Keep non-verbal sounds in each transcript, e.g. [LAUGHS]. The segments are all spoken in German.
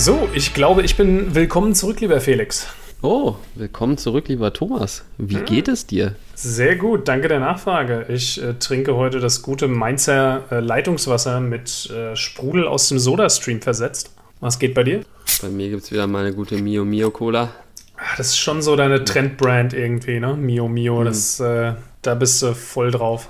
So, ich glaube, ich bin willkommen zurück, lieber Felix. Oh, willkommen zurück, lieber Thomas. Wie hm. geht es dir? Sehr gut, danke der Nachfrage. Ich äh, trinke heute das gute Mainzer äh, Leitungswasser mit äh, Sprudel aus dem Sodastream versetzt. Was geht bei dir? Bei mir gibt es wieder mal eine gute Mio Mio Cola. Ah, das ist schon so deine Trendbrand irgendwie, ne? Mio Mio, hm. das, äh, da bist du voll drauf.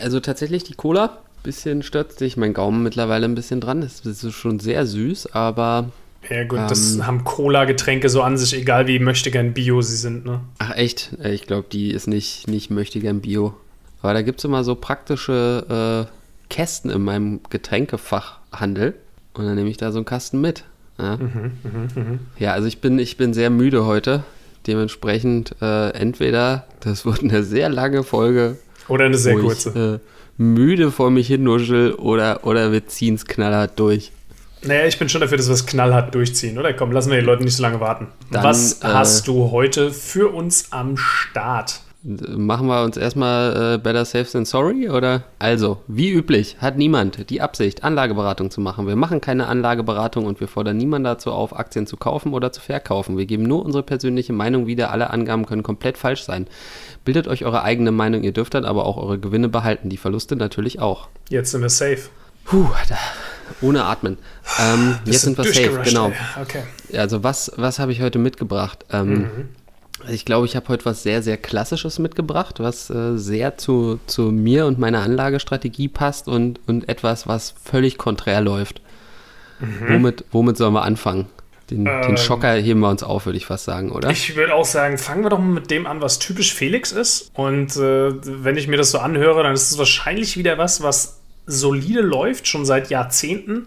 Also tatsächlich die Cola, bisschen stört sich mein Gaumen mittlerweile ein bisschen dran. Das ist schon sehr süß, aber. Ja, gut, ähm, das haben Cola-Getränke so an sich, egal wie möchte gern Bio sie sind, ne? Ach, echt? Äh, ich glaube, die ist nicht, nicht möchte gern Bio. Aber da gibt es immer so praktische äh, Kästen in meinem Getränkefachhandel. Und dann nehme ich da so einen Kasten mit. Ja, mhm, mh, mh. ja also ich bin, ich bin sehr müde heute. Dementsprechend äh, entweder, das wird eine sehr lange Folge. Oder eine sehr kurze. Ich, äh, müde vor mich hin nuschel oder, oder wir ziehen es knallhart durch. Naja, ich bin schon dafür, dass wir es knallhart durchziehen, oder? Komm, lassen wir die Leute nicht so lange warten. Dann, Was äh, hast du heute für uns am Start? Machen wir uns erstmal äh, Better Safe Than Sorry oder? Also, wie üblich, hat niemand die Absicht, Anlageberatung zu machen. Wir machen keine Anlageberatung und wir fordern niemanden dazu auf, Aktien zu kaufen oder zu verkaufen. Wir geben nur unsere persönliche Meinung wieder. Alle Angaben können komplett falsch sein. Bildet euch eure eigene Meinung, ihr dürft dann aber auch eure Gewinne behalten, die Verluste natürlich auch. Jetzt sind wir safe. Puh, da, ohne Atmen. Ähm, jetzt sind wir safe, genau. Okay. Also was, was habe ich heute mitgebracht? Ähm, mhm. Ich glaube, ich habe heute was sehr, sehr Klassisches mitgebracht, was äh, sehr zu, zu mir und meiner Anlagestrategie passt und, und etwas, was völlig konträr läuft. Mhm. Womit, womit sollen wir anfangen? Den, ähm, den Schocker heben wir uns auf, würde ich fast sagen, oder? Ich würde auch sagen, fangen wir doch mal mit dem an, was typisch Felix ist. Und äh, wenn ich mir das so anhöre, dann ist es wahrscheinlich wieder was, was solide läuft, schon seit Jahrzehnten.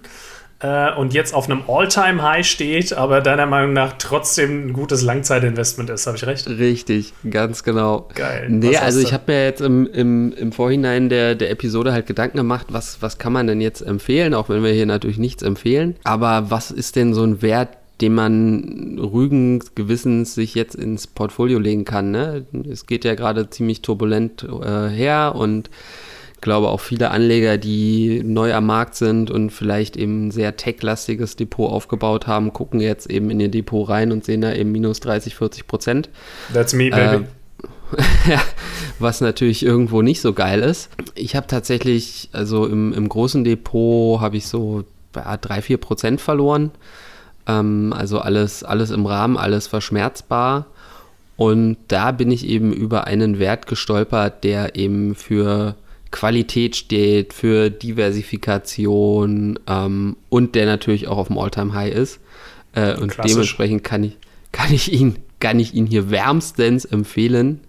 Äh, und jetzt auf einem All-Time-High steht, aber deiner Meinung nach trotzdem ein gutes Langzeitinvestment ist. Habe ich recht? Richtig, ganz genau. Geil. Nee, also ich habe mir jetzt im, im, im Vorhinein der, der Episode halt Gedanken gemacht, was, was kann man denn jetzt empfehlen, auch wenn wir hier natürlich nichts empfehlen. Aber was ist denn so ein Wert, den man rügen Gewissens sich jetzt ins Portfolio legen kann. Ne? Es geht ja gerade ziemlich turbulent äh, her und glaube auch viele Anleger, die neu am Markt sind und vielleicht eben ein sehr tech-lastiges Depot aufgebaut haben, gucken jetzt eben in ihr Depot rein und sehen da eben minus 30, 40 Prozent. That's me, baby. Äh, [LAUGHS] was natürlich irgendwo nicht so geil ist. Ich habe tatsächlich, also im, im großen Depot habe ich so ja, 3, 4 Prozent verloren. Ähm, also alles, alles im Rahmen, alles verschmerzbar. Und da bin ich eben über einen Wert gestolpert, der eben für Qualität steht, für Diversifikation ähm, und der natürlich auch auf dem Alltime-High ist. Äh, und Klassisch. dementsprechend kann ich, kann, ich ihn, kann ich ihn hier wärmstens empfehlen.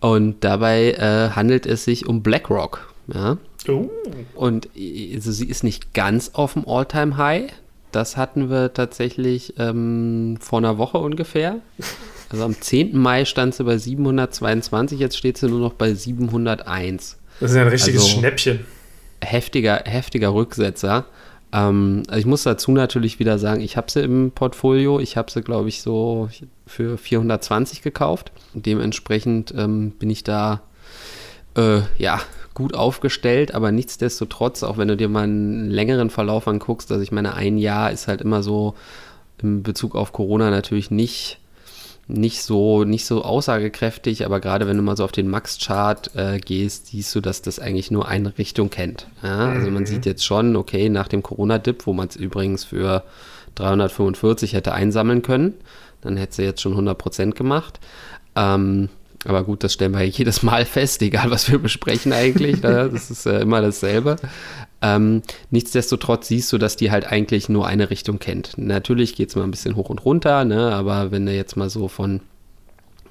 Und dabei äh, handelt es sich um BlackRock. Ja? Oh. Und also sie ist nicht ganz auf dem Alltime-High. Das hatten wir tatsächlich ähm, vor einer Woche ungefähr. [LAUGHS] Also am 10. Mai stand sie bei 722, jetzt steht sie nur noch bei 701. Das ist ja ein richtiges also, Schnäppchen. Heftiger, heftiger Rücksetzer. Ähm, also ich muss dazu natürlich wieder sagen, ich habe sie im Portfolio. Ich habe sie, glaube ich, so für 420 gekauft. Dementsprechend ähm, bin ich da äh, ja gut aufgestellt, aber nichtsdestotrotz, auch wenn du dir mal einen längeren Verlauf anguckst, also ich meine, ein Jahr ist halt immer so in Bezug auf Corona natürlich nicht, nicht, so, nicht so aussagekräftig, aber gerade wenn du mal so auf den Max-Chart äh, gehst, siehst du, dass das eigentlich nur eine Richtung kennt. Ja? Also man mhm. sieht jetzt schon, okay, nach dem Corona-Dip, wo man es übrigens für 345 hätte einsammeln können, dann hätte sie jetzt schon 100% gemacht. Ähm, aber gut, das stellen wir [LAUGHS] jedes Mal fest, egal was wir besprechen eigentlich. Ne? Das ist äh, immer dasselbe. Ähm, nichtsdestotrotz siehst du, dass die halt eigentlich nur eine Richtung kennt. Natürlich geht es mal ein bisschen hoch und runter, ne? aber wenn du jetzt mal so von,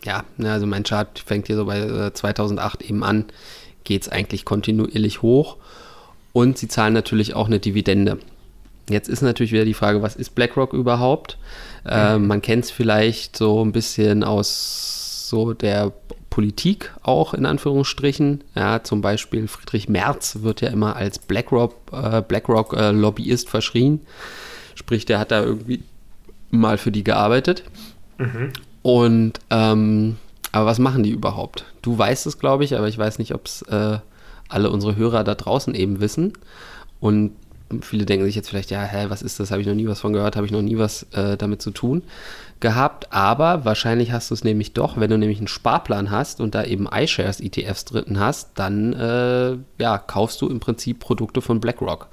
ja, ne, also mein Chart fängt hier so bei äh, 2008 eben an, geht es eigentlich kontinuierlich hoch. Und sie zahlen natürlich auch eine Dividende. Jetzt ist natürlich wieder die Frage, was ist BlackRock überhaupt? Äh, man kennt es vielleicht so ein bisschen aus so der Politik auch in Anführungsstrichen. Ja, zum Beispiel Friedrich Merz wird ja immer als BlackRock, äh, BlackRock äh, Lobbyist verschrien. Sprich, der hat da irgendwie mal für die gearbeitet. Mhm. Und ähm, aber was machen die überhaupt? Du weißt es, glaube ich, aber ich weiß nicht, ob es äh, alle unsere Hörer da draußen eben wissen. Und viele denken sich jetzt vielleicht, ja, hä, was ist das? Habe ich noch nie was von gehört, habe ich noch nie was äh, damit zu tun gehabt. Aber wahrscheinlich hast du es nämlich doch, wenn du nämlich einen Sparplan hast und da eben iShares ETFs drin hast, dann äh, ja, kaufst du im Prinzip Produkte von BlackRock.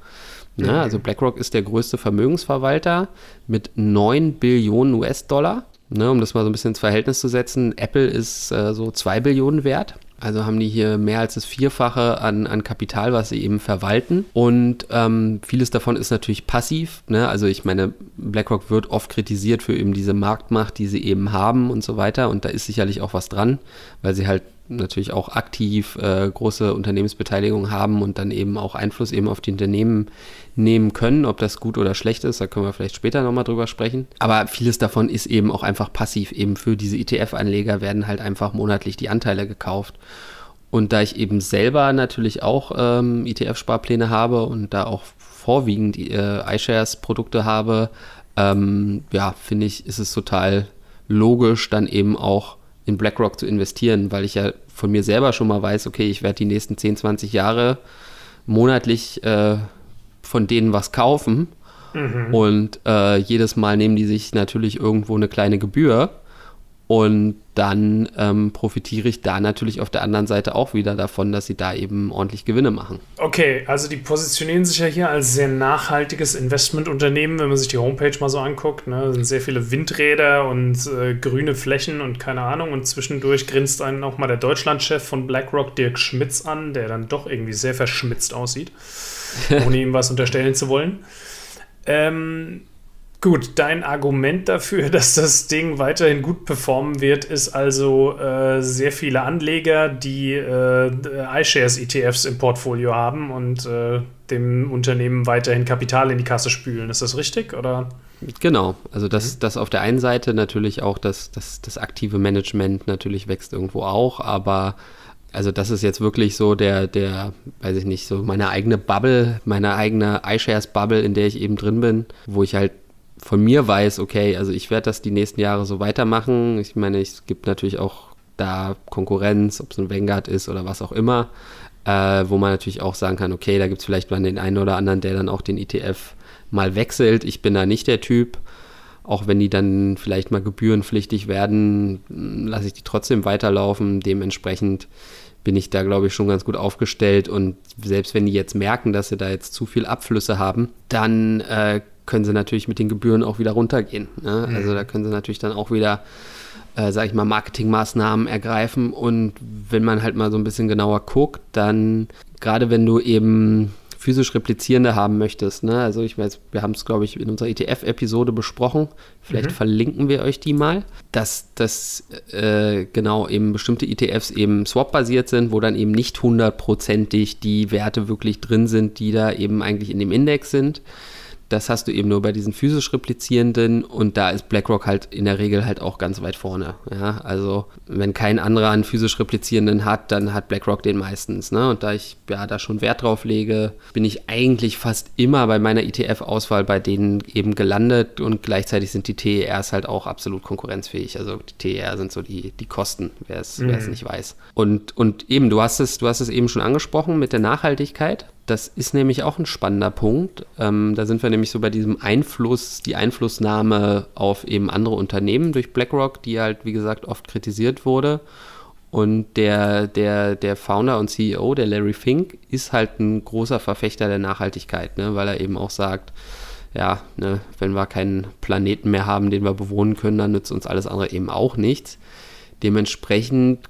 Ne? Mhm. Also BlackRock ist der größte Vermögensverwalter mit 9 Billionen US-Dollar. Ne, um das mal so ein bisschen ins Verhältnis zu setzen, Apple ist äh, so 2 Billionen wert. Also haben die hier mehr als das Vierfache an, an Kapital, was sie eben verwalten. Und ähm, vieles davon ist natürlich passiv. Ne? Also ich meine, BlackRock wird oft kritisiert für eben diese Marktmacht, die sie eben haben und so weiter. Und da ist sicherlich auch was dran, weil sie halt natürlich auch aktiv äh, große Unternehmensbeteiligung haben und dann eben auch Einfluss eben auf die Unternehmen nehmen können. Ob das gut oder schlecht ist, da können wir vielleicht später nochmal drüber sprechen. Aber vieles davon ist eben auch einfach passiv. Eben für diese ETF-Anleger werden halt einfach monatlich die Anteile gekauft. Und da ich eben selber natürlich auch ähm, ETF-Sparpläne habe und da auch vorwiegend äh, iShares-Produkte habe, ähm, ja, finde ich, ist es total logisch, dann eben auch in BlackRock zu investieren, weil ich ja von mir selber schon mal weiß, okay, ich werde die nächsten 10, 20 Jahre monatlich äh, von denen was kaufen. Mhm. Und äh, jedes Mal nehmen die sich natürlich irgendwo eine kleine Gebühr. Und dann ähm, profitiere ich da natürlich auf der anderen Seite auch wieder davon, dass sie da eben ordentlich Gewinne machen. Okay, also die positionieren sich ja hier als sehr nachhaltiges Investmentunternehmen, wenn man sich die Homepage mal so anguckt. Ne? Da sind sehr viele Windräder und äh, grüne Flächen und keine Ahnung. Und zwischendurch grinst einen auch mal der Deutschlandchef von BlackRock, Dirk Schmitz, an, der dann doch irgendwie sehr verschmitzt aussieht, ohne ihm was unterstellen zu wollen. Ähm, Gut, dein Argument dafür, [LAUGHS] dass das Ding weiterhin gut performen wird, ist also äh, sehr viele Anleger, die äh, iShares ETFs im Portfolio haben und äh, dem Unternehmen weiterhin Kapital in die Kasse spülen. Ist das richtig? Oder? Genau, also das, mhm. das auf der einen Seite natürlich auch das, das, das aktive Management natürlich wächst irgendwo auch, aber also das ist jetzt wirklich so der, der, weiß ich nicht, so meine eigene Bubble, meine eigene iShares-Bubble, in der ich eben drin bin, wo ich halt von mir weiß, okay, also ich werde das die nächsten Jahre so weitermachen. Ich meine, es gibt natürlich auch da Konkurrenz, ob es ein Vanguard ist oder was auch immer, äh, wo man natürlich auch sagen kann, okay, da gibt es vielleicht mal den einen oder anderen, der dann auch den ETF mal wechselt. Ich bin da nicht der Typ. Auch wenn die dann vielleicht mal gebührenpflichtig werden, lasse ich die trotzdem weiterlaufen. Dementsprechend bin ich da, glaube ich, schon ganz gut aufgestellt. Und selbst wenn die jetzt merken, dass sie da jetzt zu viel Abflüsse haben, dann äh, können sie natürlich mit den Gebühren auch wieder runtergehen. Ne? Mhm. Also da können sie natürlich dann auch wieder, äh, sage ich mal, Marketingmaßnahmen ergreifen. Und wenn man halt mal so ein bisschen genauer guckt, dann gerade wenn du eben physisch replizierende haben möchtest. Ne? Also ich weiß, wir haben es, glaube ich, in unserer ETF-Episode besprochen. Vielleicht mhm. verlinken wir euch die mal, dass das äh, genau eben bestimmte ETFs eben swap-basiert sind, wo dann eben nicht hundertprozentig die Werte wirklich drin sind, die da eben eigentlich in dem Index sind. Das hast du eben nur bei diesen physisch replizierenden und da ist BlackRock halt in der Regel halt auch ganz weit vorne. Ja, also wenn kein anderer einen physisch replizierenden hat, dann hat BlackRock den meistens. Ne? Und da ich ja da schon Wert drauf lege, bin ich eigentlich fast immer bei meiner ETF-Auswahl bei denen eben gelandet und gleichzeitig sind die TERs halt auch absolut konkurrenzfähig. Also die TER sind so die, die Kosten, wer es mhm. nicht weiß. Und, und eben, du hast es, du hast es eben schon angesprochen mit der Nachhaltigkeit. Das ist nämlich auch ein spannender Punkt. Ähm, da sind wir nämlich so bei diesem Einfluss, die Einflussnahme auf eben andere Unternehmen durch BlackRock, die halt, wie gesagt, oft kritisiert wurde. Und der, der, der Founder und CEO, der Larry Fink, ist halt ein großer Verfechter der Nachhaltigkeit, ne? weil er eben auch sagt, ja, ne, wenn wir keinen Planeten mehr haben, den wir bewohnen können, dann nützt uns alles andere eben auch nichts. Dementsprechend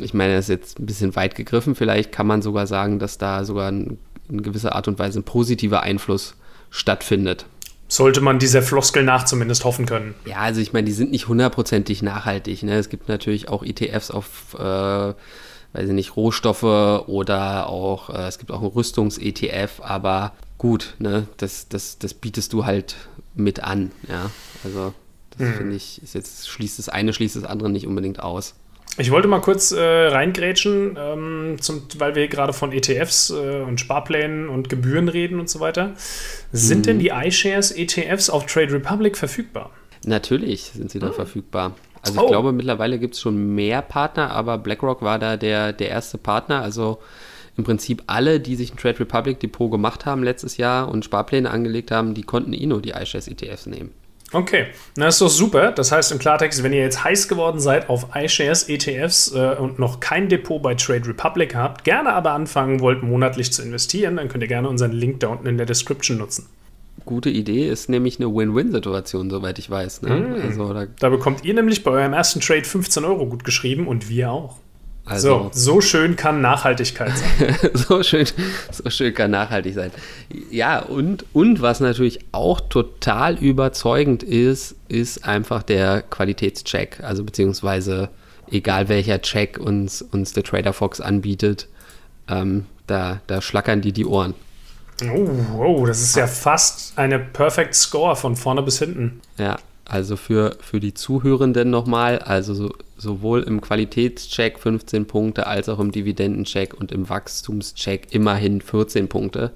ich meine, das ist jetzt ein bisschen weit gegriffen, vielleicht kann man sogar sagen, dass da sogar in gewisser Art und Weise ein positiver Einfluss stattfindet. Sollte man dieser Floskel nach zumindest hoffen können. Ja, also ich meine, die sind nicht hundertprozentig nachhaltig. Ne? Es gibt natürlich auch ETFs auf, äh, weiß ich nicht, Rohstoffe oder auch, äh, es gibt auch einen Rüstungs-ETF, aber gut, ne? das, das, das bietest du halt mit an. Ja? Also das hm. finde ich, ist jetzt schließt das eine, schließt das andere nicht unbedingt aus. Ich wollte mal kurz äh, reingrätschen, ähm, zum, weil wir gerade von ETFs äh, und Sparplänen und Gebühren reden und so weiter. Sind mhm. denn die iShares ETFs auf Trade Republic verfügbar? Natürlich sind sie da oh. verfügbar. Also ich oh. glaube, mittlerweile gibt es schon mehr Partner, aber BlackRock war da der, der erste Partner. Also im Prinzip alle, die sich ein Trade Republic Depot gemacht haben letztes Jahr und Sparpläne angelegt haben, die konnten eh nur die iShares ETFs nehmen. Okay, das ist doch super. Das heißt im Klartext, wenn ihr jetzt heiß geworden seid auf iShares, ETFs äh, und noch kein Depot bei Trade Republic habt, gerne aber anfangen wollt, monatlich zu investieren, dann könnt ihr gerne unseren Link da unten in der Description nutzen. Gute Idee ist nämlich eine Win-Win-Situation, soweit ich weiß. Ne? Mm. Also, da, da bekommt ihr nämlich bei eurem ersten Trade 15 Euro gut geschrieben und wir auch. Also, so, so schön kann Nachhaltigkeit sein. [LAUGHS] so, schön, so schön kann nachhaltig sein. Ja, und, und was natürlich auch total überzeugend ist, ist einfach der Qualitätscheck. Also beziehungsweise egal welcher Check uns, uns der Trader Fox anbietet, ähm, da, da schlackern die die Ohren. Oh, oh, das ist ja fast eine Perfect Score von vorne bis hinten. Ja, also für, für die Zuhörenden nochmal, also so, sowohl im Qualitätscheck 15 Punkte als auch im Dividendencheck und im Wachstumscheck immerhin 14 Punkte.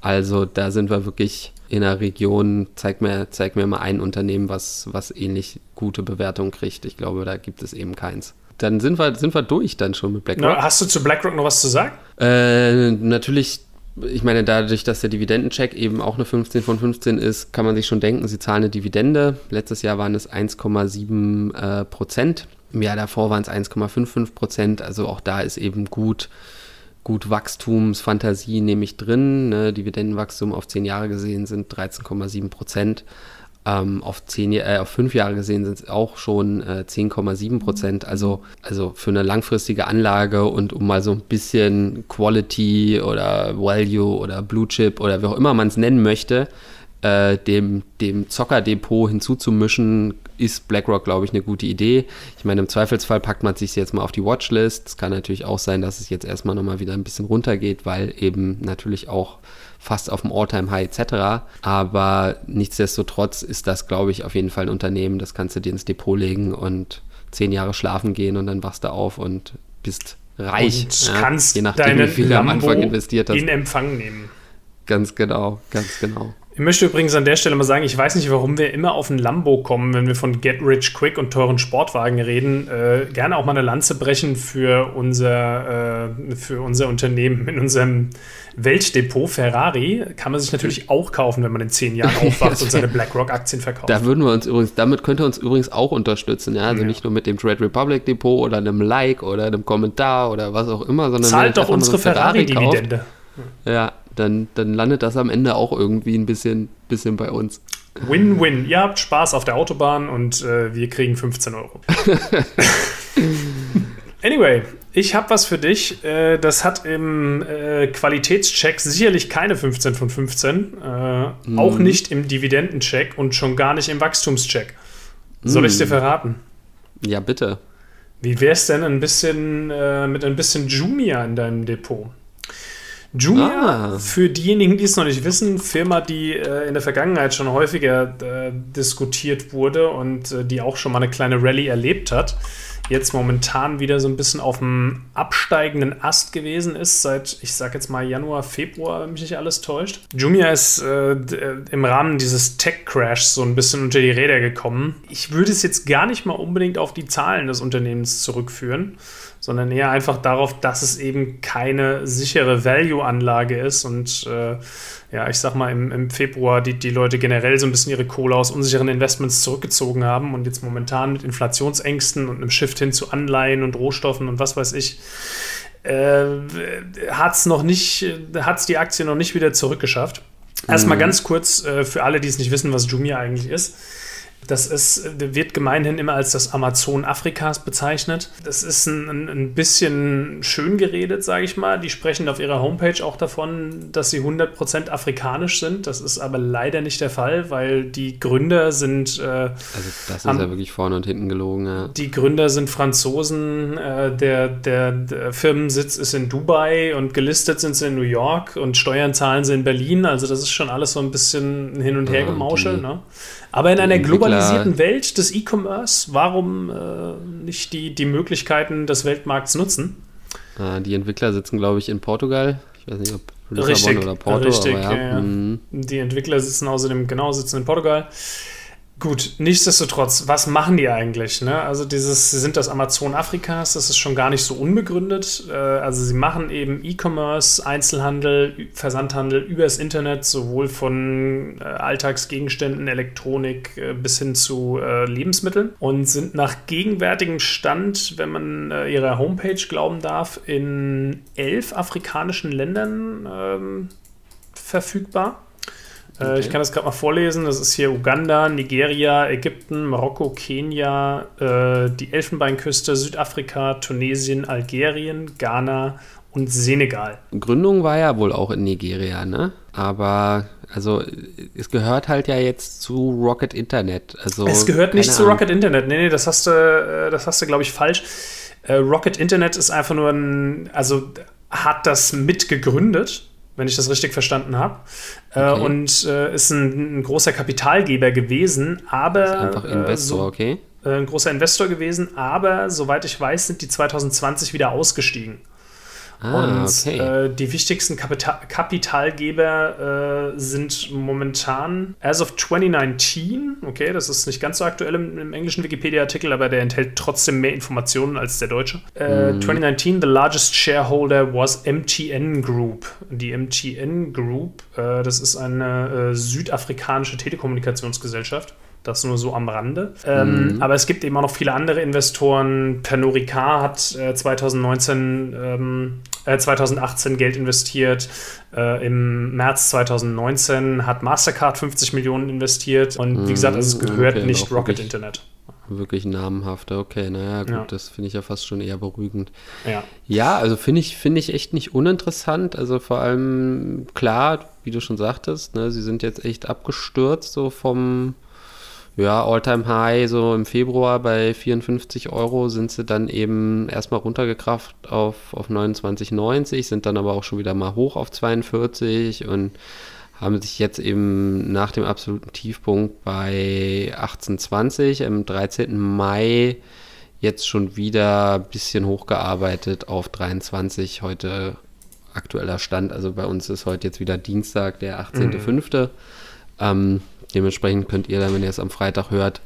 Also da sind wir wirklich in der Region, zeig mir, zeig mir mal ein Unternehmen, was, was ähnlich gute Bewertungen kriegt. Ich glaube, da gibt es eben keins. Dann sind wir, sind wir durch dann schon mit BlackRock. Hast du zu BlackRock noch was zu sagen? Äh, natürlich ich meine, dadurch, dass der Dividendencheck eben auch eine 15 von 15 ist, kann man sich schon denken, sie zahlen eine Dividende. Letztes Jahr waren es 1,7 äh, Prozent. Im Jahr davor waren es 1,55 Prozent. Also auch da ist eben gut, gut Wachstumsfantasie nämlich drin. Ne? Dividendenwachstum auf 10 Jahre gesehen sind 13,7 Prozent. Ähm, auf, zehn, äh, auf fünf Jahre gesehen sind es auch schon äh, 10,7 Prozent. Also, also für eine langfristige Anlage und um mal so ein bisschen Quality oder Value oder Blue Chip oder wie auch immer man es nennen möchte, äh, dem, dem Zockerdepot hinzuzumischen, ist BlackRock, glaube ich, eine gute Idee. Ich meine, im Zweifelsfall packt man sich jetzt mal auf die Watchlist. Es kann natürlich auch sein, dass es jetzt erstmal nochmal wieder ein bisschen runtergeht, weil eben natürlich auch fast auf dem All-Time-High etc. Aber nichtsdestotrotz ist das, glaube ich, auf jeden Fall ein Unternehmen, das kannst du dir ins Depot legen und zehn Jahre schlafen gehen und dann wachst du auf und bist reich. Und ja, kannst je nachdem, wie viel du am Anfang investiert hast. in Empfang nehmen. Ganz genau, ganz genau. Ich möchte übrigens an der Stelle mal sagen, ich weiß nicht, warum wir immer auf ein Lambo kommen, wenn wir von Get Rich Quick und teuren Sportwagen reden. Äh, gerne auch mal eine Lanze brechen für unser, äh, für unser Unternehmen in unserem Weltdepot Ferrari. Kann man sich natürlich auch kaufen, wenn man in zehn Jahren [LAUGHS] aufwacht und seine BlackRock-Aktien verkauft. Da würden wir uns übrigens, damit könnt ihr uns übrigens auch unterstützen. Ja? Also ja. nicht nur mit dem Trade Republic Depot oder einem Like oder einem Kommentar oder was auch immer, sondern zahlt doch unsere Ferrari-Dividende. ja, dann, dann landet das am Ende auch irgendwie ein bisschen, bisschen bei uns. Win-win. Ihr habt Spaß auf der Autobahn und äh, wir kriegen 15 Euro. [LAUGHS] anyway, ich habe was für dich. Äh, das hat im äh, Qualitätscheck sicherlich keine 15 von 15. Äh, mm. Auch nicht im Dividendencheck und schon gar nicht im Wachstumscheck. Soll mm. ich dir verraten? Ja, bitte. Wie wäre es denn ein bisschen äh, mit ein bisschen Jumia in deinem Depot? Jumia, ah. für diejenigen, die es noch nicht wissen, Firma, die äh, in der Vergangenheit schon häufiger äh, diskutiert wurde und äh, die auch schon mal eine kleine Rallye erlebt hat, jetzt momentan wieder so ein bisschen auf dem absteigenden Ast gewesen ist, seit, ich sag jetzt mal Januar, Februar, wenn mich nicht alles täuscht. Jumia ist äh, äh, im Rahmen dieses Tech-Crashs so ein bisschen unter die Räder gekommen. Ich würde es jetzt gar nicht mal unbedingt auf die Zahlen des Unternehmens zurückführen sondern eher einfach darauf, dass es eben keine sichere Value-Anlage ist und äh, ja, ich sag mal, im, im Februar die, die Leute generell so ein bisschen ihre Kohle aus unsicheren Investments zurückgezogen haben und jetzt momentan mit Inflationsängsten und einem Shift hin zu Anleihen und Rohstoffen und was weiß ich, äh, hat es noch nicht, hat die Aktie noch nicht wieder zurückgeschafft. Erstmal mhm. ganz kurz äh, für alle, die es nicht wissen, was Jumia eigentlich ist. Das ist, wird gemeinhin immer als das Amazon Afrikas bezeichnet. Das ist ein, ein bisschen schön geredet, sage ich mal. Die sprechen auf ihrer Homepage auch davon, dass sie 100% afrikanisch sind. Das ist aber leider nicht der Fall, weil die Gründer sind. Äh, also, das ist haben, ja wirklich vorne und hinten gelogen. Ja. Die Gründer sind Franzosen. Äh, der, der, der, Firmensitz ist in Dubai und gelistet sind sie in New York und Steuern zahlen sie in Berlin. Also, das ist schon alles so ein bisschen hin und her ja, gemauschelt. Ne? Aber in einer globalisierten Welt des E-Commerce, warum äh, nicht die, die Möglichkeiten des Weltmarkts nutzen? Ah, die Entwickler sitzen, glaube ich, in Portugal. Ich weiß nicht, ob Lissabon richtig, oder Porto. Richtig, ja. Ja, ja. Mhm. Die Entwickler sitzen außerdem, genau, sitzen in Portugal. Gut, nichtsdestotrotz, was machen die eigentlich? Ne? Also dieses, sie sind das Amazon Afrikas, das ist schon gar nicht so unbegründet. Äh, also sie machen eben E-Commerce, Einzelhandel, Versandhandel übers Internet, sowohl von äh, Alltagsgegenständen, Elektronik äh, bis hin zu Lebensmitteln und sind nach gegenwärtigem Stand, wenn man ihrer Homepage glauben darf, in elf afrikanischen Ländern ähm, verfügbar. Äh, okay. Ich kann das gerade mal vorlesen. Das ist hier Uganda, Nigeria, Ägypten, Marokko, Kenia, äh, die Elfenbeinküste, Südafrika, Tunesien, Algerien, Ghana und Senegal. Gründung war ja wohl auch in Nigeria, ne? Aber also es gehört halt ja jetzt zu Rocket Internet. Also, es gehört nicht zu Rocket Internet. Nee, nee, das hast du, äh, das hast du, glaube ich, falsch. Rocket Internet ist einfach nur ein, also hat das mitgegründet wenn ich das richtig verstanden habe. Äh, okay. und äh, ist ein, ein, großer Kapitalgeber gewesen, aber. einfach äh, Investor, so, okay. Äh, ein großer Investor gewesen, aber soweit ich weiß, sind die 2020 wieder ausgestiegen. Ah, und okay. äh, die wichtigsten Kapital Kapitalgeber äh, sind momentan, as of 2019, okay, das ist nicht ganz so aktuell im, im englischen Wikipedia-Artikel, aber der enthält trotzdem mehr Informationen als der deutsche. Äh, mm. 2019, the largest shareholder was MTN Group. Die MTN Group, äh, das ist eine äh, südafrikanische Telekommunikationsgesellschaft. Das nur so am Rande. Ähm, mhm. Aber es gibt eben auch noch viele andere Investoren. Pernod Ricard hat äh, 2019, ähm, äh, 2018 Geld investiert. Äh, Im März 2019 hat Mastercard 50 Millionen investiert. Und wie gesagt, also es mhm. gehört okay, nicht Rocket Internet wirklich namhafter. Okay, naja, gut, ja. das finde ich ja fast schon eher beruhigend. Ja, ja also finde ich, find ich echt nicht uninteressant. Also vor allem, klar, wie du schon sagtest, ne, sie sind jetzt echt abgestürzt, so vom, ja, Alltime high so im Februar bei 54 Euro sind sie dann eben erstmal runtergekraft auf, auf 29,90, sind dann aber auch schon wieder mal hoch auf 42 und haben sich jetzt eben nach dem absoluten Tiefpunkt bei 18,20 am 13. Mai jetzt schon wieder ein bisschen hochgearbeitet auf 23 heute aktueller Stand. Also bei uns ist heute jetzt wieder Dienstag, der 18.05. Mhm. Ähm, Dementsprechend könnt ihr dann, wenn ihr es am Freitag hört,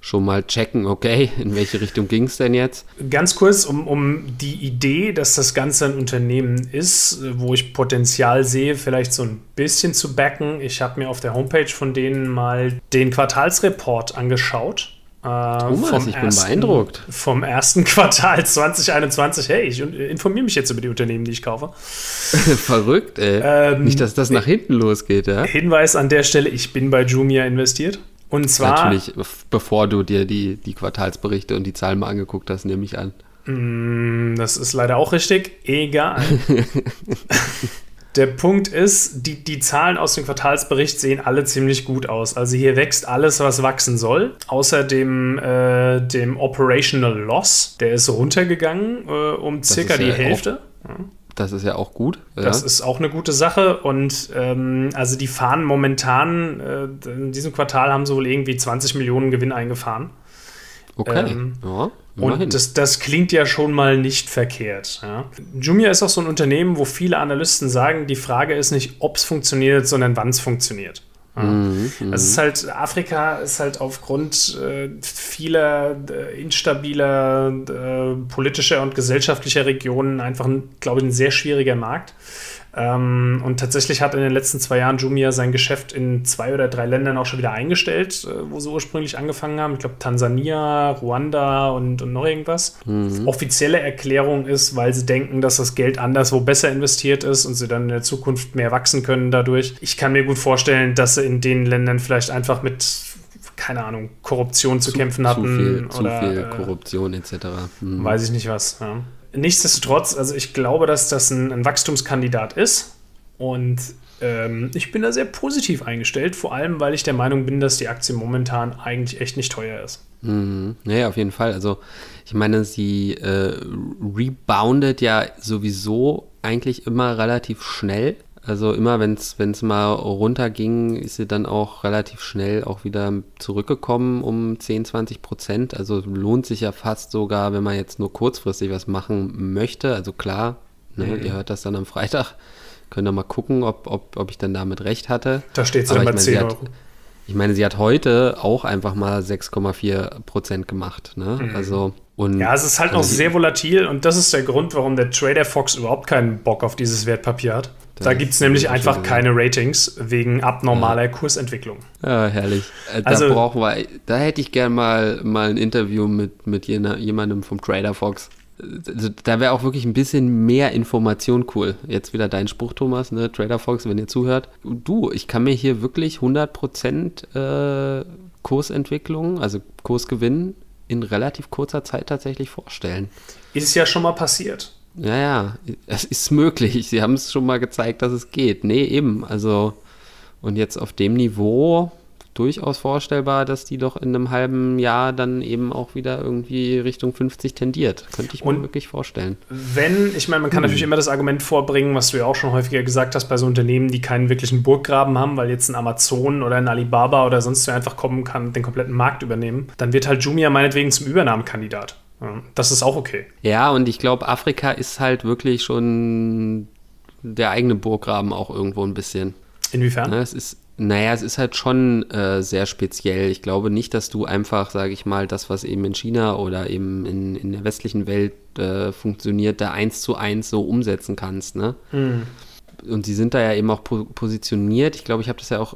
schon mal checken, okay, in welche Richtung ging es denn jetzt? Ganz kurz, um, um die Idee, dass das Ganze ein Unternehmen ist, wo ich Potenzial sehe, vielleicht so ein bisschen zu backen. Ich habe mir auf der Homepage von denen mal den Quartalsreport angeschaut Thomas, ich bin ersten, beeindruckt. Vom ersten [LAUGHS] Quartal 2021. Hey, ich informiere mich jetzt über die Unternehmen, die ich kaufe. [LAUGHS] Verrückt, ey. Ähm, Nicht, dass das nach hinten losgeht, ja? Hinweis an der Stelle, ich bin bei Jumia investiert. Und zwar. Natürlich, bevor du dir die, die Quartalsberichte und die Zahlen mal angeguckt hast, nehme ich an. Mm, das ist leider auch richtig. Egal. [LAUGHS] Der Punkt ist, die, die Zahlen aus dem Quartalsbericht sehen alle ziemlich gut aus. Also hier wächst alles, was wachsen soll. Außer dem, äh, dem Operational Loss. Der ist runtergegangen äh, um circa die Hälfte. Das ist ja auch gut. Ja. Das ist auch eine gute Sache. Und ähm, also die fahren momentan, äh, in diesem Quartal haben sie wohl irgendwie 20 Millionen Gewinn eingefahren. Okay. Ähm, ja. Und das, das, klingt ja schon mal nicht verkehrt. Ja. Jumia ist auch so ein Unternehmen, wo viele Analysten sagen, die Frage ist nicht, ob es funktioniert, sondern wann es funktioniert. Ja. Mhm, es ist halt, Afrika ist halt aufgrund äh, vieler äh, instabiler äh, politischer und gesellschaftlicher Regionen einfach, glaube ich, ein sehr schwieriger Markt. Ähm, und tatsächlich hat in den letzten zwei Jahren Jumia sein Geschäft in zwei oder drei Ländern auch schon wieder eingestellt, äh, wo sie ursprünglich angefangen haben. Ich glaube Tansania, Ruanda und, und noch irgendwas. Mhm. Offizielle Erklärung ist, weil sie denken, dass das Geld anderswo besser investiert ist und sie dann in der Zukunft mehr wachsen können dadurch. Ich kann mir gut vorstellen, dass sie in den Ländern vielleicht einfach mit keine Ahnung, Korruption zu, zu kämpfen hatten. Zu viel, oder, zu viel Korruption etc. Mhm. Weiß ich nicht was. Ja. Nichtsdestotrotz, also ich glaube, dass das ein, ein Wachstumskandidat ist und ähm, ich bin da sehr positiv eingestellt, vor allem, weil ich der Meinung bin, dass die Aktie momentan eigentlich echt nicht teuer ist. Mhm. Ja, auf jeden Fall. Also ich meine, sie äh, reboundet ja sowieso eigentlich immer relativ schnell. Also immer, wenn es mal runterging, ist sie dann auch relativ schnell auch wieder zurückgekommen um 10, 20 Prozent. Also lohnt sich ja fast sogar, wenn man jetzt nur kurzfristig was machen möchte. Also klar, ne, mhm. ihr hört das dann am Freitag. Könnt ihr mal gucken, ob, ob, ob ich dann damit recht hatte. Da steht es dann bei 10 Euro. Ich meine, sie hat heute auch einfach mal 6,4 Prozent gemacht. Ne? Mhm. Also und ja, es ist halt noch sehr volatil und das ist der Grund, warum der Trader Fox überhaupt keinen Bock auf dieses Wertpapier hat. Da gibt es nämlich einfach keine Ratings wegen abnormaler ja. Kursentwicklung. Ja, herrlich. Äh, da also, brauchen wir, da hätte ich gern mal, mal ein Interview mit, mit jemandem vom Trader Fox. Also, da wäre auch wirklich ein bisschen mehr Information cool. Jetzt wieder dein Spruch, Thomas, ne? Trader Fox, wenn ihr zuhört. Du, ich kann mir hier wirklich 100% äh, Kursentwicklung, also Kursgewinn in relativ kurzer Zeit tatsächlich vorstellen. Ist ja schon mal passiert. Ja, ja, es ist möglich. Sie haben es schon mal gezeigt, dass es geht. Nee, eben. Also, und jetzt auf dem Niveau durchaus vorstellbar, dass die doch in einem halben Jahr dann eben auch wieder irgendwie Richtung 50 tendiert. Könnte ich mir und wirklich vorstellen. Wenn, ich meine, man kann hm. natürlich immer das Argument vorbringen, was du ja auch schon häufiger gesagt hast, bei so Unternehmen, die keinen wirklichen Burggraben haben, weil jetzt ein Amazon oder ein Alibaba oder sonst wer einfach kommen kann, den kompletten Markt übernehmen, dann wird halt Jumia meinetwegen zum Übernahmekandidat. Das ist auch okay. Ja, und ich glaube, Afrika ist halt wirklich schon der eigene Burggraben auch irgendwo ein bisschen. Inwiefern? Ne, es ist, naja, es ist halt schon äh, sehr speziell. Ich glaube nicht, dass du einfach, sage ich mal, das, was eben in China oder eben in, in der westlichen Welt äh, funktioniert, da eins zu eins so umsetzen kannst. Ne? Mhm. Und sie sind da ja eben auch po positioniert. Ich glaube, ich habe das ja auch,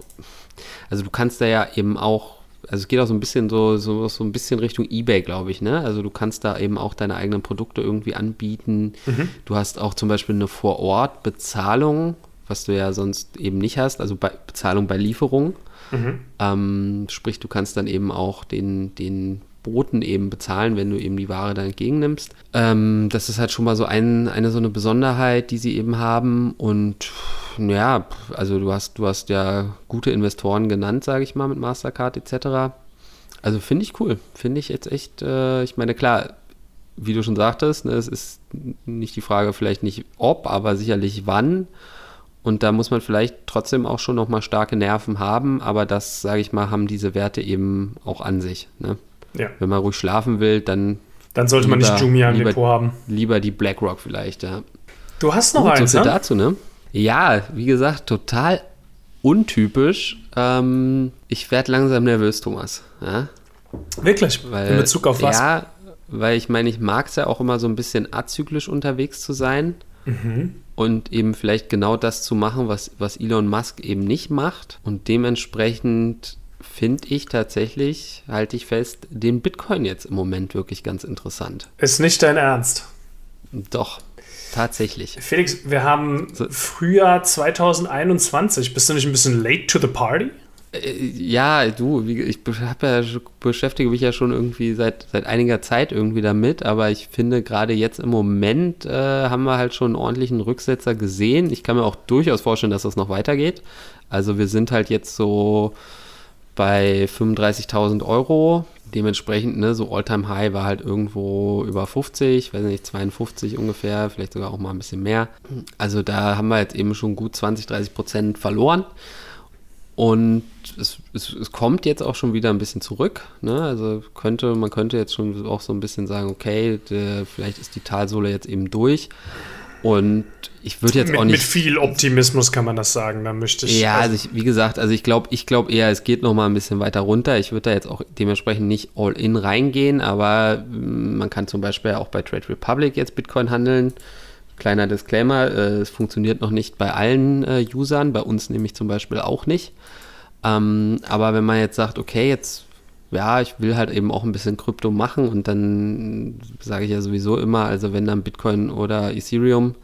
also du kannst da ja eben auch also es geht auch so ein bisschen so, so, so ein bisschen Richtung Ebay, glaube ich, ne? Also du kannst da eben auch deine eigenen Produkte irgendwie anbieten. Mhm. Du hast auch zum Beispiel eine Vor-Ort-Bezahlung, was du ja sonst eben nicht hast, also bei, Bezahlung bei Lieferung. Mhm. Ähm, sprich, du kannst dann eben auch den, den Boten eben bezahlen, wenn du eben die Ware dann entgegennimmst. Ähm, das ist halt schon mal so ein, eine so eine Besonderheit, die sie eben haben. Und ja, also du hast, du hast ja gute Investoren genannt, sage ich mal, mit Mastercard etc. Also finde ich cool. Finde ich jetzt echt, äh, ich meine, klar, wie du schon sagtest, ne, es ist nicht die Frage vielleicht nicht ob, aber sicherlich wann. Und da muss man vielleicht trotzdem auch schon nochmal starke Nerven haben, aber das, sage ich mal, haben diese Werte eben auch an sich. Ne? Ja. Wenn man ruhig schlafen will, dann. Dann sollte lieber, man nicht Jumia im lieber, Depot haben. Lieber die BlackRock vielleicht, ja. Du hast noch Gut, eins, so ne? dazu, ne? Ja, wie gesagt, total untypisch. Ähm, ich werde langsam nervös, Thomas. Ja? Wirklich? Weil, In Bezug auf was? Ja, weil ich meine, ich mag es ja auch immer so ein bisschen azyklisch unterwegs zu sein. Mhm. Und eben vielleicht genau das zu machen, was, was Elon Musk eben nicht macht. Und dementsprechend finde ich tatsächlich, halte ich fest, den Bitcoin jetzt im Moment wirklich ganz interessant. Ist nicht dein Ernst? Doch, tatsächlich. Felix, wir haben so. Frühjahr 2021. Bist du nicht ein bisschen late to the party? Äh, ja, du, ich ja, beschäftige mich ja schon irgendwie seit, seit einiger Zeit irgendwie damit, aber ich finde gerade jetzt im Moment äh, haben wir halt schon einen ordentlichen Rücksetzer gesehen. Ich kann mir auch durchaus vorstellen, dass das noch weitergeht. Also wir sind halt jetzt so bei 35.000 Euro. Dementsprechend, ne, so Alltime high war halt irgendwo über 50, weiß nicht, 52 ungefähr, vielleicht sogar auch mal ein bisschen mehr. Also da haben wir jetzt eben schon gut 20, 30 Prozent verloren. Und es, es, es, kommt jetzt auch schon wieder ein bisschen zurück. Ne? Also könnte, man könnte jetzt schon auch so ein bisschen sagen, okay, der, vielleicht ist die Talsohle jetzt eben durch. Und ich würde jetzt mit, auch nicht. Mit viel Optimismus kann man das sagen, da möchte ich. Ja, also, also ich, wie gesagt, also ich glaube ich glaube eher, es geht noch mal ein bisschen weiter runter. Ich würde da jetzt auch dementsprechend nicht all in reingehen, aber mm, man kann zum Beispiel auch bei Trade Republic jetzt Bitcoin handeln. Kleiner Disclaimer, äh, es funktioniert noch nicht bei allen äh, Usern, bei uns nämlich zum Beispiel auch nicht. Ähm, aber wenn man jetzt sagt, okay, jetzt ja, ich will halt eben auch ein bisschen Krypto machen und dann sage ich ja sowieso immer, also wenn dann Bitcoin oder Ethereum,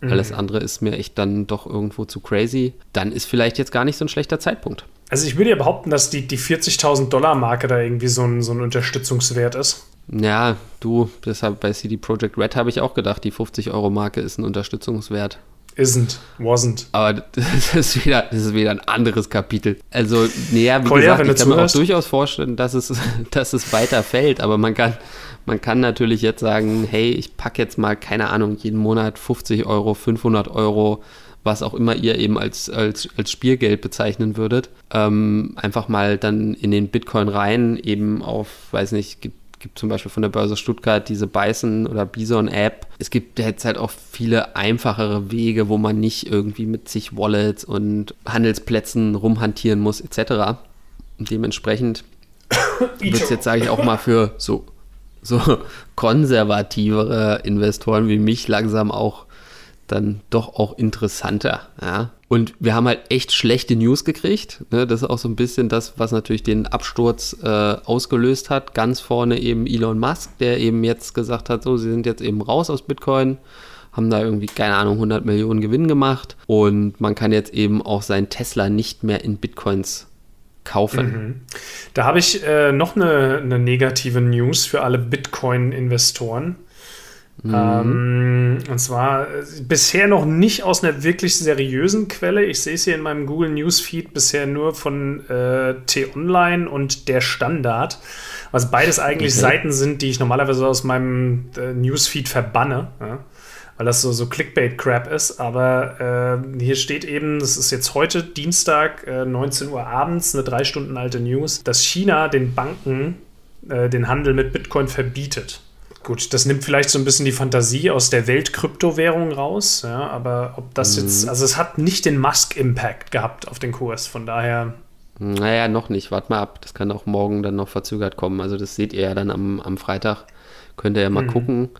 mhm. alles andere ist mir echt dann doch irgendwo zu crazy, dann ist vielleicht jetzt gar nicht so ein schlechter Zeitpunkt. Also ich würde ja behaupten, dass die, die 40.000 Dollar Marke da irgendwie so ein, so ein Unterstützungswert ist. Ja, du, deshalb bei CD Projekt Red habe ich auch gedacht, die 50 Euro Marke ist ein Unterstützungswert. Isn't, wasn't. Aber [LAUGHS] das ist wieder, das ist wieder ein anderes Kapitel. Also, naja, wie Kolja, gesagt, ich kann mir auch durchaus vorstellen, dass es, [LAUGHS] dass es weiter fällt, aber man kann, man kann natürlich jetzt sagen, hey, ich packe jetzt mal, keine Ahnung, jeden Monat 50 Euro, 500 Euro, was auch immer ihr eben als, als, als Spielgeld bezeichnen würdet, ähm, einfach mal dann in den Bitcoin rein, eben auf, weiß nicht, gibt gibt zum Beispiel von der Börse Stuttgart diese Bison oder Bison App. Es gibt jetzt halt auch viele einfachere Wege, wo man nicht irgendwie mit sich Wallets und Handelsplätzen rumhantieren muss etc. dementsprechend [COUGHS] wird es jetzt, sage ich auch mal, für so, so konservativere Investoren wie mich langsam auch dann doch auch interessanter. Ja? Und wir haben halt echt schlechte News gekriegt. Ne? Das ist auch so ein bisschen das, was natürlich den Absturz äh, ausgelöst hat. Ganz vorne eben Elon Musk, der eben jetzt gesagt hat, so, sie sind jetzt eben raus aus Bitcoin, haben da irgendwie, keine Ahnung, 100 Millionen Gewinn gemacht. Und man kann jetzt eben auch sein Tesla nicht mehr in Bitcoins kaufen. Mhm. Da habe ich äh, noch eine, eine negative News für alle Bitcoin-Investoren. Mhm. Ähm, und zwar äh, bisher noch nicht aus einer wirklich seriösen Quelle. Ich sehe es hier in meinem Google Newsfeed bisher nur von äh, T-Online und der Standard, was beides eigentlich okay. Seiten sind, die ich normalerweise aus meinem äh, Newsfeed verbanne. Ja? weil das so, so Clickbait-Crap ist. Aber äh, hier steht eben, das ist jetzt heute Dienstag, äh, 19 Uhr abends, eine drei Stunden alte News, dass China den Banken äh, den Handel mit Bitcoin verbietet. Gut, das nimmt vielleicht so ein bisschen die Fantasie aus der Welt-Kryptowährung raus, ja, aber ob das mhm. jetzt, also es hat nicht den Musk-Impact gehabt auf den Kurs, von daher. Naja, noch nicht, wart mal ab, das kann auch morgen dann noch verzögert kommen, also das seht ihr ja dann am, am Freitag, könnt ihr ja mal mhm. gucken,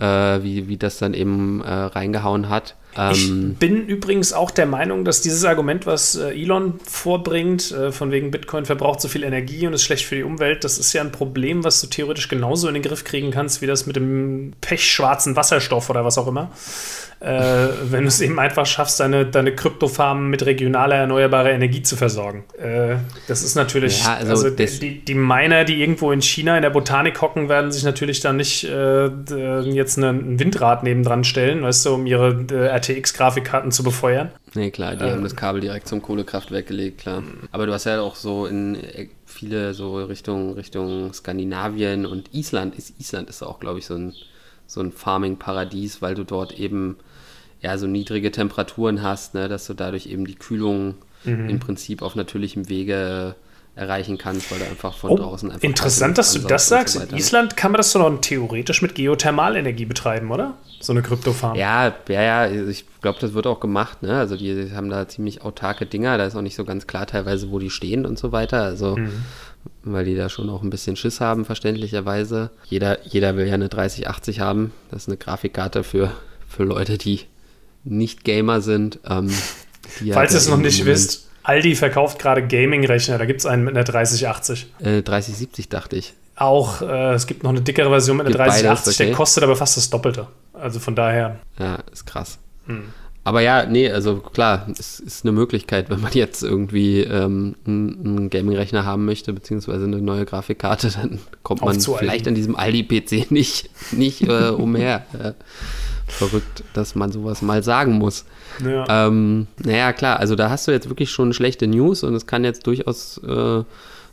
äh, wie, wie das dann eben äh, reingehauen hat. Ich ähm, bin übrigens auch der Meinung, dass dieses Argument, was äh, Elon vorbringt, äh, von wegen Bitcoin verbraucht so viel Energie und ist schlecht für die Umwelt, das ist ja ein Problem, was du theoretisch genauso in den Griff kriegen kannst, wie das mit dem pechschwarzen Wasserstoff oder was auch immer. Äh, [LAUGHS] wenn du es eben einfach schaffst, deine, deine Kryptofarmen mit regionaler erneuerbarer Energie zu versorgen. Äh, das ist natürlich, ja, also, also die, die Miner, die irgendwo in China in der Botanik hocken, werden sich natürlich dann nicht äh, jetzt ein Windrad nebendran stellen, weißt du, um ihre RTX-Grafikkarten zu befeuern. Nee, klar, die ähm. haben das Kabel direkt zum Kohlekraftwerk gelegt, klar. Aber du hast ja auch so in äh, viele so Richtung, Richtung Skandinavien und Island ist, Island ist auch, glaube ich, so ein, so ein Farming-Paradies, weil du dort eben ja so niedrige Temperaturen hast, ne, dass du dadurch eben die Kühlung mhm. im Prinzip auf natürlichem Wege erreichen kannst, weil du einfach von oh, draußen einfach. Interessant, dass du das sagst. So In Island kann man das doch theoretisch mit Geothermalenergie betreiben, oder? So eine Kryptofarm. Ja, ja, ja, also ich glaube, das wird auch gemacht, ne? Also die haben da ziemlich autarke Dinger, da ist auch nicht so ganz klar teilweise, wo die stehen und so weiter. Also mhm. weil die da schon auch ein bisschen Schiss haben, verständlicherweise. Jeder, jeder will ja eine 3080 haben. Das ist eine Grafikkarte für, für Leute, die nicht Gamer sind. Ähm, [LAUGHS] Falls ihr es noch nicht wisst, Aldi verkauft gerade Gaming-Rechner. Da gibt es einen mit einer 3080. Äh, 3070 dachte ich. Auch, äh, es gibt noch eine dickere Version mit einer 3080, okay. der kostet aber fast das Doppelte. Also von daher. Ja, ist krass. Hm. Aber ja, nee, also klar, es ist eine Möglichkeit, wenn man jetzt irgendwie ähm, einen Gaming-Rechner haben möchte, beziehungsweise eine neue Grafikkarte, [LAUGHS] dann kommt man vielleicht an diesem Aldi-PC [LAUGHS] nicht, nicht äh, umher. Verrückt, dass man sowas mal sagen muss. Ja. Ähm, naja, klar, also da hast du jetzt wirklich schon schlechte News und es kann jetzt durchaus äh,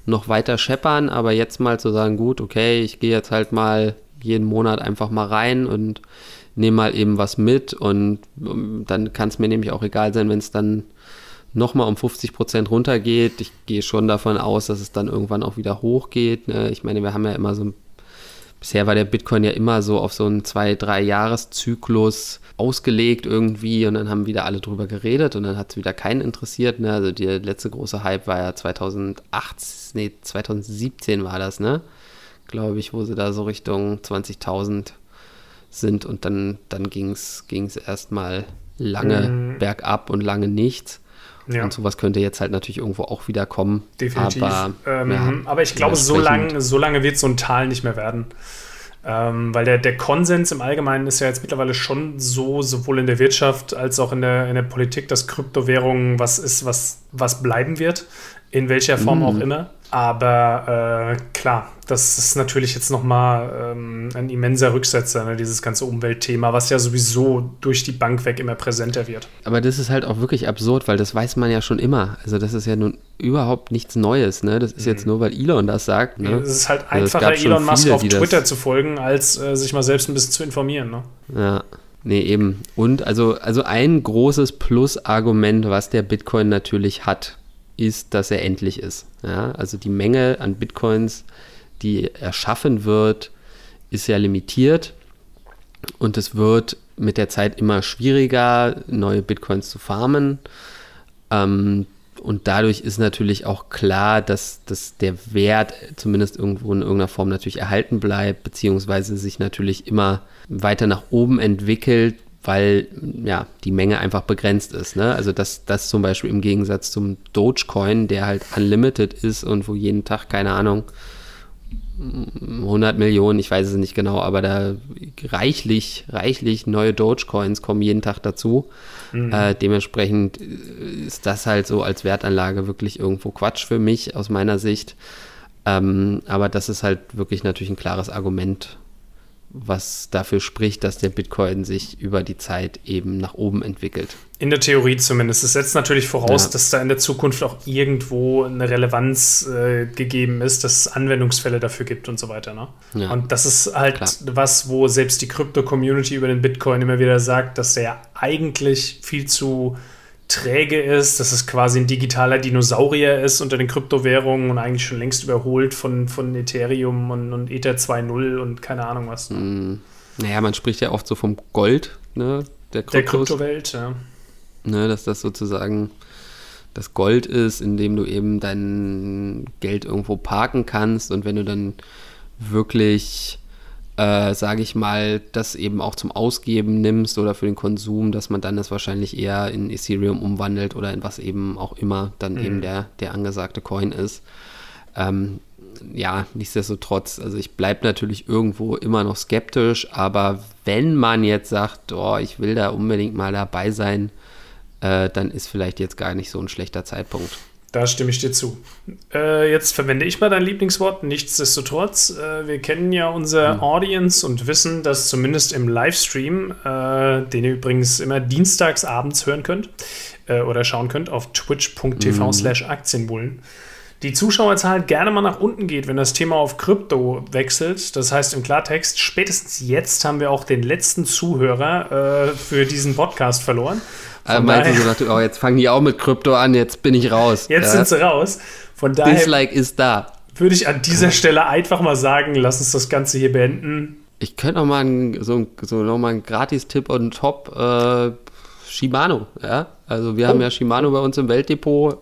noch weiter scheppern, aber jetzt mal zu sagen, gut, okay, ich gehe jetzt halt mal jeden Monat einfach mal rein und nehme mal eben was mit und um, dann kann es mir nämlich auch egal sein, wenn es dann nochmal um 50 Prozent runtergeht. Ich gehe schon davon aus, dass es dann irgendwann auch wieder hochgeht. Ne? Ich meine, wir haben ja immer so ein bisher war der Bitcoin ja immer so auf so einen zwei, drei Jahreszyklus ausgelegt irgendwie und dann haben wieder alle drüber geredet und dann hat es wieder keinen interessiert. Ne? Also der letzte große Hype war ja 2008, nee, 2017 war das, ne? Glaube ich, wo sie da so Richtung 20.000 sind und dann, dann ging es erstmal lange mhm. bergab und lange nichts. Ja. Und sowas könnte jetzt halt natürlich irgendwo auch wieder kommen. Definitiv. Aber, ähm, ja, aber ich glaube, so lange so lang wird so ein Tal nicht mehr werden. Ähm, weil der, der Konsens im Allgemeinen ist ja jetzt mittlerweile schon so, sowohl in der Wirtschaft als auch in der, in der Politik, dass Kryptowährungen was ist, was, was bleiben wird, in welcher Form mm. auch immer. Aber äh, klar, das ist natürlich jetzt nochmal ähm, ein immenser Rücksetzer, ne, dieses ganze Umweltthema, was ja sowieso durch die Bank weg immer präsenter wird. Aber das ist halt auch wirklich absurd, weil das weiß man ja schon immer. Also das ist ja nun überhaupt nichts Neues. Ne? Das ist mhm. jetzt nur, weil Elon das sagt. Ne? Es ist halt also einfacher, Elon Musk viele, auf Twitter zu folgen, als äh, sich mal selbst ein bisschen zu informieren. Ne? Ja. Nee, eben. Und also, also ein großes Plus-Argument, was der Bitcoin natürlich hat, ist, dass er endlich ist. Ja? Also die Menge an Bitcoins, die erschaffen wird, ist ja limitiert und es wird mit der Zeit immer schwieriger, neue Bitcoins zu farmen. Ähm, und dadurch ist natürlich auch klar, dass, dass der Wert zumindest irgendwo in irgendeiner Form natürlich erhalten bleibt, beziehungsweise sich natürlich immer weiter nach oben entwickelt, weil ja die Menge einfach begrenzt ist. Ne? Also dass das zum Beispiel im Gegensatz zum Dogecoin, der halt unlimited ist und wo jeden Tag, keine Ahnung, 100 Millionen, ich weiß es nicht genau, aber da reichlich, reichlich neue Dogecoins kommen jeden Tag dazu. Mhm. Äh, dementsprechend ist das halt so als Wertanlage wirklich irgendwo Quatsch für mich aus meiner Sicht. Ähm, aber das ist halt wirklich natürlich ein klares Argument, was dafür spricht, dass der Bitcoin sich über die Zeit eben nach oben entwickelt. In der Theorie zumindest. Es setzt natürlich voraus, ja. dass da in der Zukunft auch irgendwo eine Relevanz äh, gegeben ist, dass es Anwendungsfälle dafür gibt und so weiter. Ne? Ja. Und das ist halt Klar. was, wo selbst die Krypto-Community über den Bitcoin immer wieder sagt, dass der eigentlich viel zu träge ist, dass es quasi ein digitaler Dinosaurier ist unter den Kryptowährungen und eigentlich schon längst überholt von, von Ethereum und, und Ether 2.0 und keine Ahnung was. Mm. Naja, man spricht ja oft so vom Gold, ne? Der, der Kryptowelt, ja. Ne, dass das sozusagen das Gold ist, in dem du eben dein Geld irgendwo parken kannst und wenn du dann wirklich äh, sage ich mal, das eben auch zum Ausgeben nimmst oder für den Konsum, dass man dann das wahrscheinlich eher in Ethereum umwandelt oder in was eben auch immer dann mhm. eben der, der angesagte Coin ist. Ähm, ja, nichtsdestotrotz, also ich bleibe natürlich irgendwo immer noch skeptisch, aber wenn man jetzt sagt, oh, ich will da unbedingt mal dabei sein, äh, dann ist vielleicht jetzt gar nicht so ein schlechter Zeitpunkt. Da stimme ich dir zu. Äh, jetzt verwende ich mal dein Lieblingswort. Nichtsdestotrotz, äh, wir kennen ja unser mhm. Audience und wissen, dass zumindest im Livestream, äh, den ihr übrigens immer dienstags abends hören könnt äh, oder schauen könnt auf twitch.tv mhm. slash Aktienbullen, die Zuschauerzahl gerne mal nach unten geht, wenn das Thema auf Krypto wechselt. Das heißt im Klartext, spätestens jetzt haben wir auch den letzten Zuhörer äh, für diesen Podcast verloren. Von meinte so, oh, jetzt fangen die auch mit Krypto an, jetzt bin ich raus. Jetzt ja. sind sie raus. Von daher Dislike ist da. Würde ich an dieser Stelle einfach mal sagen, lass uns das Ganze hier beenden. Ich könnte noch mal einen, so, so noch mal einen Gratis-Tipp on top. Äh, Shimano, ja. Also wir oh. haben ja Shimano bei uns im Weltdepot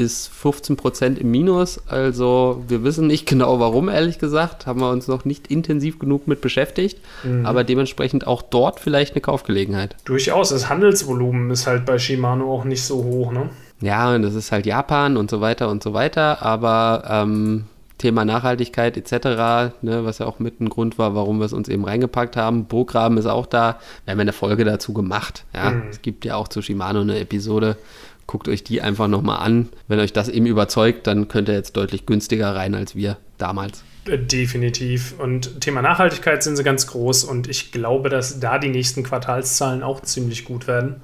ist 15% im Minus. Also wir wissen nicht genau warum, ehrlich gesagt. Haben wir uns noch nicht intensiv genug mit beschäftigt. Mhm. Aber dementsprechend auch dort vielleicht eine Kaufgelegenheit. Durchaus. Das Handelsvolumen ist halt bei Shimano auch nicht so hoch, ne? Ja, und das ist halt Japan und so weiter und so weiter. Aber ähm, Thema Nachhaltigkeit etc., ne, was ja auch mit ein Grund war, warum wir es uns eben reingepackt haben. Burggraben ist auch da. Wir haben ja eine Folge dazu gemacht. Ja. Mhm. Es gibt ja auch zu Shimano eine Episode, guckt euch die einfach nochmal an. Wenn euch das eben überzeugt, dann könnt ihr jetzt deutlich günstiger rein als wir damals. Äh, definitiv. Und Thema Nachhaltigkeit sind sie ganz groß und ich glaube, dass da die nächsten Quartalszahlen auch ziemlich gut werden,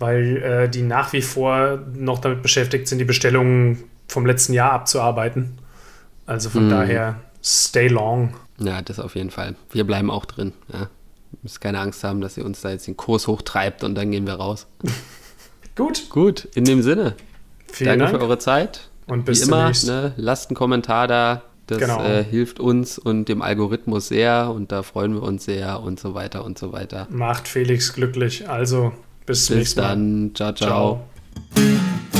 weil äh, die nach wie vor noch damit beschäftigt sind, die Bestellungen vom letzten Jahr abzuarbeiten. Also von mm. daher, stay long. Ja, das auf jeden Fall. Wir bleiben auch drin. Ja. Ihr müsst keine Angst haben, dass ihr uns da jetzt den Kurs hochtreibt und dann gehen wir raus. [LAUGHS] Gut. Gut, in dem Sinne. Vielen Danke Dank. für eure Zeit. Und bis Wie immer, ne, lasst einen Kommentar da. Das genau. äh, hilft uns und dem Algorithmus sehr und da freuen wir uns sehr und so weiter und so weiter. Macht Felix glücklich. Also bis, bis nächstes Mal. Bis dann. ciao. ciao. ciao.